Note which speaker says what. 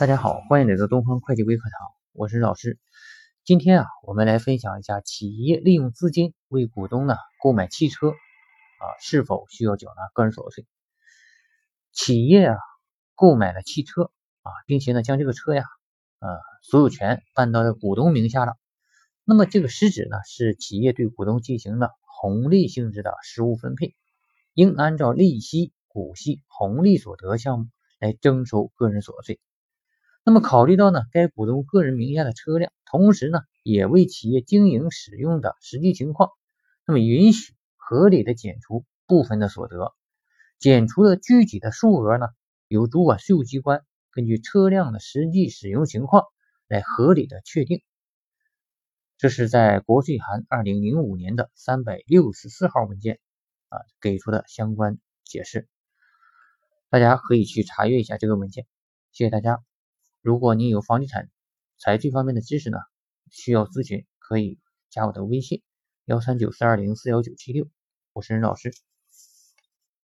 Speaker 1: 大家好，欢迎来到东方会计微课堂，我是老师。今天啊，我们来分享一下企业利用资金为股东呢购买汽车啊，是否需要缴纳个人所得税？企业啊购买了汽车啊，并且呢将这个车呀啊所有权办到了股东名下了，那么这个实质呢是企业对股东进行了红利性质的实物分配，应按照利息、股息、红利所得项目来征收个人所得税。那么考虑到呢，该股东个人名下的车辆，同时呢，也为企业经营使用的实际情况，那么允许合理的减除部分的所得，减除的具体的数额呢，由主管税务机关根据车辆的实际使用情况来合理的确定。这是在国税函二零零五年的三百六十四号文件啊给出的相关解释，大家可以去查阅一下这个文件。谢谢大家。如果你有房地产财税方面的知识呢，需要咨询，可以加我的微信幺三九四二零四幺九七六，我是任老师。